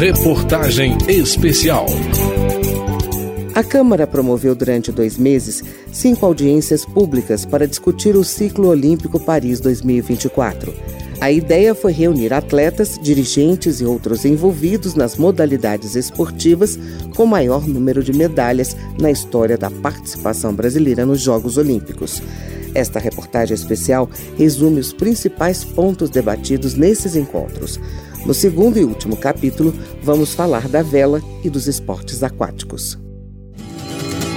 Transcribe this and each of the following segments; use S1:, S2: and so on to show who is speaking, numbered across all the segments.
S1: Reportagem especial.
S2: A Câmara promoveu durante dois meses cinco audiências públicas para discutir o ciclo olímpico Paris 2024. A ideia foi reunir atletas, dirigentes e outros envolvidos nas modalidades esportivas com maior número de medalhas na história da participação brasileira nos Jogos Olímpicos. Esta reportagem especial resume os principais pontos debatidos nesses encontros. No segundo e último capítulo, vamos falar da vela e dos esportes aquáticos.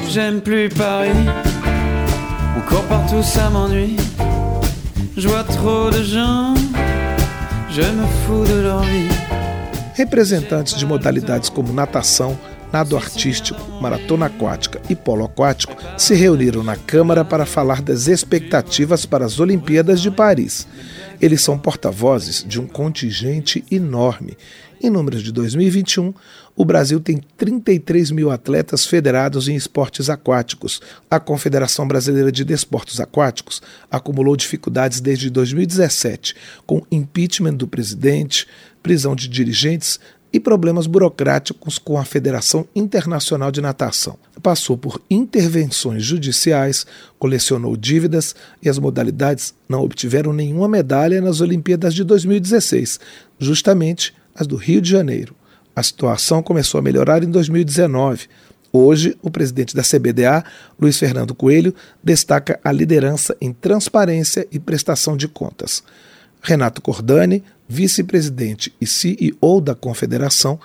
S2: J'aime plus Paris. Encore partout ça m'ennuie. Je vois trop de gens. Je me fous de leur vie. Representantes de modalidades como natação, nado artístico, maratona aquática e polo aquático se reuniram na Câmara para falar das expectativas para as Olimpíadas de Paris. Eles são porta-vozes de um contingente enorme. Em números de 2021, o Brasil tem 33 mil atletas federados em esportes aquáticos. A Confederação Brasileira de Desportos Aquáticos acumulou dificuldades desde 2017, com impeachment do presidente, prisão de dirigentes e problemas burocráticos com a Federação Internacional de Natação. Passou por intervenções judiciais, colecionou dívidas e as modalidades não obtiveram nenhuma medalha nas Olimpíadas de 2016, justamente as do Rio de Janeiro. A situação começou a melhorar em 2019. Hoje, o presidente da CBDA, Luiz Fernando Coelho, destaca a liderança em transparência e prestação de contas. Renato Cordani, vice-presidente e CEO da confederação,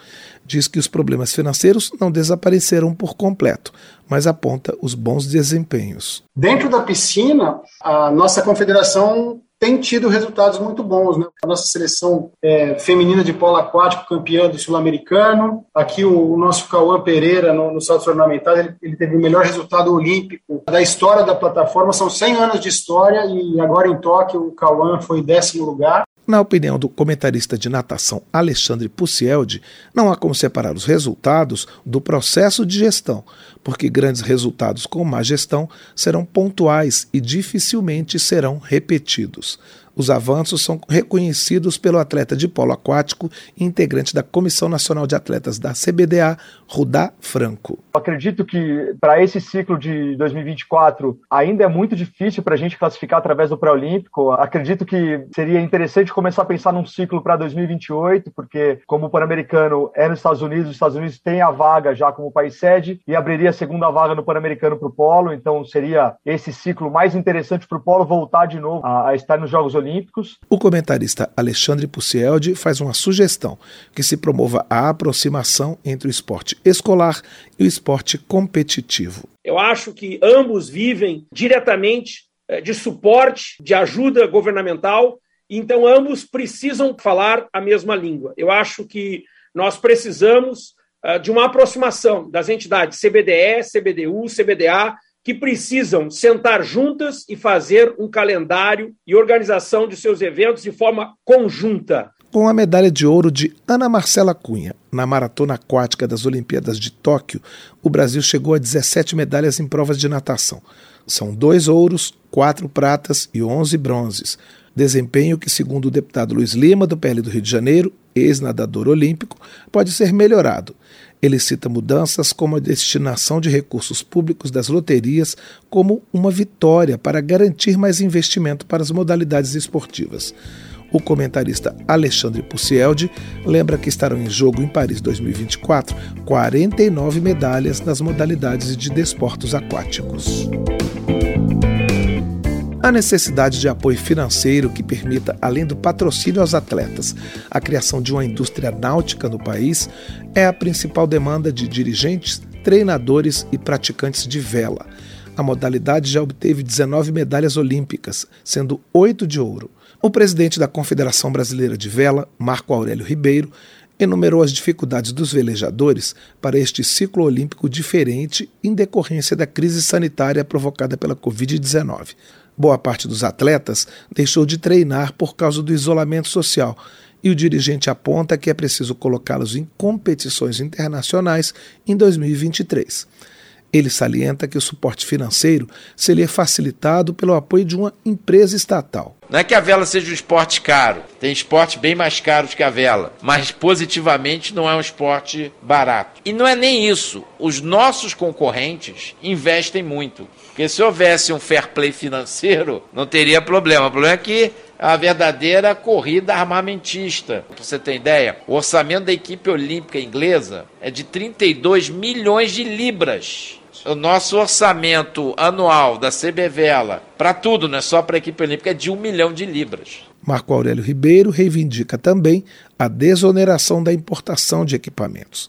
S2: diz que os problemas financeiros não desapareceram por completo, mas aponta os bons desempenhos.
S3: Dentro da piscina, a nossa confederação tem tido resultados muito bons. Né? A nossa seleção é, feminina de polo aquático, campeã do Sul-Americano. Aqui o, o, nosso Cauã Pereira, no, no salto ornamental, ele, ele, teve o melhor resultado olímpico da história da plataforma. São 100 anos de história e agora em Tóquio o Cauã foi décimo lugar.
S2: Na opinião do comentarista de natação Alexandre Pucieldi, não há como separar os resultados do processo de gestão, porque grandes resultados com má gestão serão pontuais e dificilmente serão repetidos. Os avanços são reconhecidos pelo atleta de polo aquático e integrante da Comissão Nacional de Atletas da CBDA, Rudá Franco.
S4: Acredito que para esse ciclo de 2024 ainda é muito difícil para a gente classificar através do pré-olímpico. Acredito que seria interessante começar a pensar num ciclo para 2028, porque como o Pan-Americano é nos Estados Unidos, os Estados Unidos têm a vaga já como país sede e abriria a segunda vaga no Pan-Americano para o polo, então seria esse ciclo mais interessante para o polo voltar de novo a, a estar nos Jogos Olímpicos Olímpicos.
S2: O comentarista Alexandre Pucieldi faz uma sugestão que se promova a aproximação entre o esporte escolar e o esporte competitivo.
S5: Eu acho que ambos vivem diretamente eh, de suporte, de ajuda governamental, então ambos precisam falar a mesma língua. Eu acho que nós precisamos eh, de uma aproximação das entidades CBDE, CBDU, CBDA, que precisam sentar juntas e fazer um calendário e organização de seus eventos de forma conjunta.
S2: Com a medalha de ouro de Ana Marcela Cunha na maratona aquática das Olimpíadas de Tóquio, o Brasil chegou a 17 medalhas em provas de natação. São dois ouros, quatro pratas e 11 bronzes. Desempenho que, segundo o deputado Luiz Lima, do PL do Rio de Janeiro, ex-nadador olímpico, pode ser melhorado. Ele cita mudanças como a destinação de recursos públicos das loterias como uma vitória para garantir mais investimento para as modalidades esportivas. O comentarista Alexandre Pucieldi lembra que estarão em jogo em Paris 2024 49 medalhas nas modalidades de desportos aquáticos a necessidade de apoio financeiro que permita, além do patrocínio aos atletas, a criação de uma indústria náutica no país é a principal demanda de dirigentes, treinadores e praticantes de vela. A modalidade já obteve 19 medalhas olímpicas, sendo oito de ouro. O presidente da Confederação Brasileira de Vela, Marco Aurélio Ribeiro, enumerou as dificuldades dos velejadores para este ciclo olímpico diferente em decorrência da crise sanitária provocada pela Covid-19. Boa parte dos atletas deixou de treinar por causa do isolamento social e o dirigente aponta que é preciso colocá-los em competições internacionais em 2023. Ele salienta que o suporte financeiro seria facilitado pelo apoio de uma empresa estatal.
S6: Não é que a vela seja um esporte caro, tem esportes bem mais caros que a vela, mas positivamente não é um esporte barato. E não é nem isso, os nossos concorrentes investem muito. Porque se houvesse um fair play financeiro, não teria problema. O problema é que a verdadeira corrida armamentista. Para você ter ideia, o orçamento da equipe olímpica inglesa é de 32 milhões de libras. O nosso orçamento anual da CBVela, para tudo, não é só para a equipe olímpica, é de um milhão de libras.
S2: Marco Aurélio Ribeiro reivindica também a desoneração da importação de equipamentos.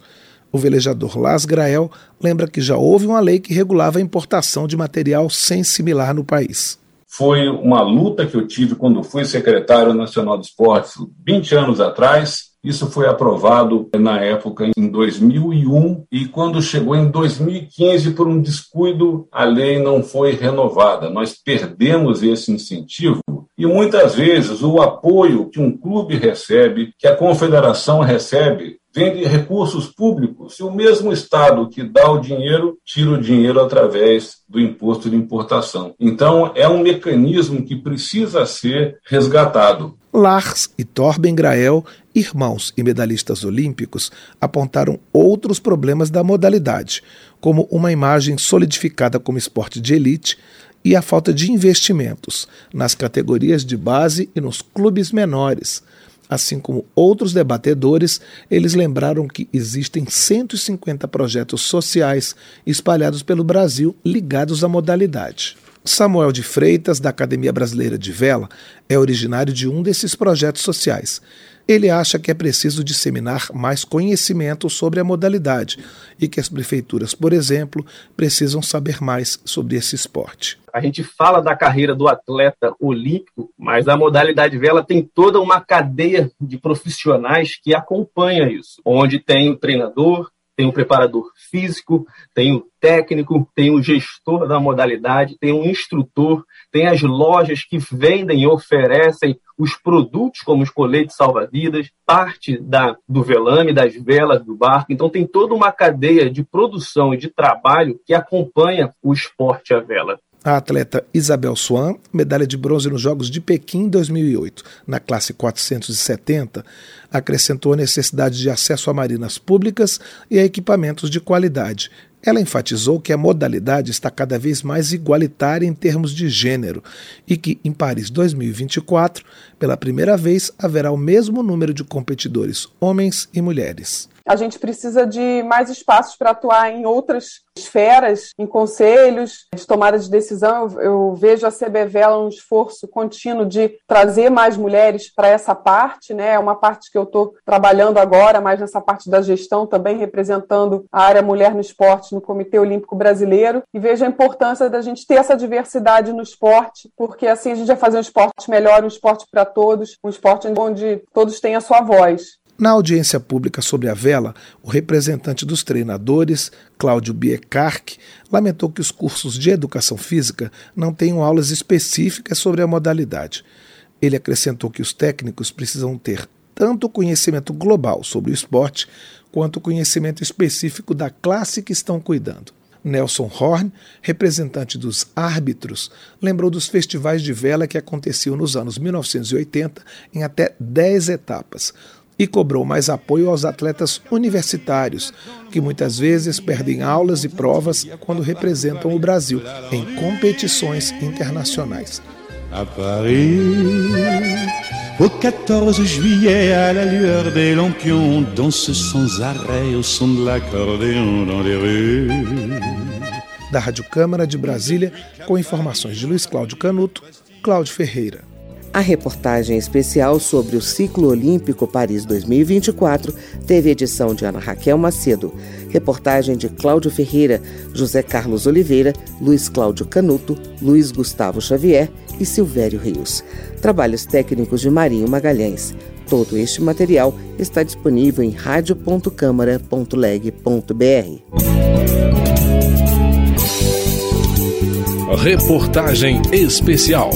S2: O velejador Las Grael lembra que já houve uma lei que regulava a importação de material sem similar no país
S7: foi uma luta que eu tive quando fui secretário nacional de esportes 20 anos atrás. Isso foi aprovado na época em 2001 e quando chegou em 2015 por um descuido a lei não foi renovada. Nós perdemos esse incentivo e muitas vezes o apoio que um clube recebe, que a confederação recebe vem de recursos públicos e o mesmo Estado que dá o dinheiro tira o dinheiro através do imposto de importação. Então, é um mecanismo que precisa ser resgatado.
S2: Lars e Torben Grael, irmãos e medalhistas olímpicos, apontaram outros problemas da modalidade, como uma imagem solidificada como esporte de elite e a falta de investimentos nas categorias de base e nos clubes menores Assim como outros debatedores, eles lembraram que existem 150 projetos sociais espalhados pelo Brasil ligados à modalidade. Samuel de Freitas, da Academia Brasileira de Vela, é originário de um desses projetos sociais. Ele acha que é preciso disseminar mais conhecimento sobre a modalidade e que as prefeituras, por exemplo, precisam saber mais sobre esse esporte.
S8: A gente fala da carreira do atleta olímpico, mas a modalidade vela tem toda uma cadeia de profissionais que acompanha isso, onde tem o treinador, tem o preparador físico, tem o técnico, tem o gestor da modalidade, tem o instrutor, tem as lojas que vendem e oferecem os produtos como os coletes salva-vidas, parte da, do velame, das velas do barco. Então tem toda uma cadeia de produção e de trabalho que acompanha o esporte à vela.
S2: A atleta Isabel Swan, medalha de bronze nos Jogos de Pequim em 2008, na classe 470, acrescentou a necessidade de acesso a marinas públicas e a equipamentos de qualidade, ela enfatizou que a modalidade está cada vez mais igualitária em termos de gênero e que, em Paris 2024, pela primeira vez haverá o mesmo número de competidores, homens e mulheres
S9: a gente precisa de mais espaços para atuar em outras esferas, em conselhos de tomada de decisão. Eu, vejo a CBVela um esforço contínuo de trazer mais mulheres para essa parte, né? É uma parte que eu estou trabalhando agora, mais nessa parte da gestão, também representando a área mulher no esporte no Comitê Olímpico Brasileiro. E vejo a importância da gente ter essa diversidade no esporte, porque assim a gente vai fazer um esporte melhor, um esporte para todos, um esporte onde todos têm a sua voz.
S2: Na audiência pública sobre a vela, o representante dos treinadores, Cláudio Biecarque, lamentou que os cursos de educação física não tenham aulas específicas sobre a modalidade. Ele acrescentou que os técnicos precisam ter tanto conhecimento global sobre o esporte quanto conhecimento específico da classe que estão cuidando. Nelson Horn, representante dos árbitros, lembrou dos festivais de vela que aconteciam nos anos 1980 em até 10 etapas, e cobrou mais apoio aos atletas universitários, que muitas vezes perdem aulas e provas quando representam o Brasil em competições internacionais. À Paris, au 14 juillet, à la lueur des lampions, danse sans arrêt au son de l'accordéon dans les rues. Da Rádio Câmara de Brasília, com informações de Luiz Cláudio Canuto, Cláudio Ferreira.
S10: A reportagem especial sobre o Ciclo Olímpico Paris 2024 teve edição de Ana Raquel Macedo, reportagem de Cláudio Ferreira, José Carlos Oliveira, Luiz Cláudio Canuto, Luiz Gustavo Xavier e Silvério Rios. Trabalhos técnicos de Marinho Magalhães. Todo este material está disponível em radio.câmara.leg.br.
S2: Reportagem especial.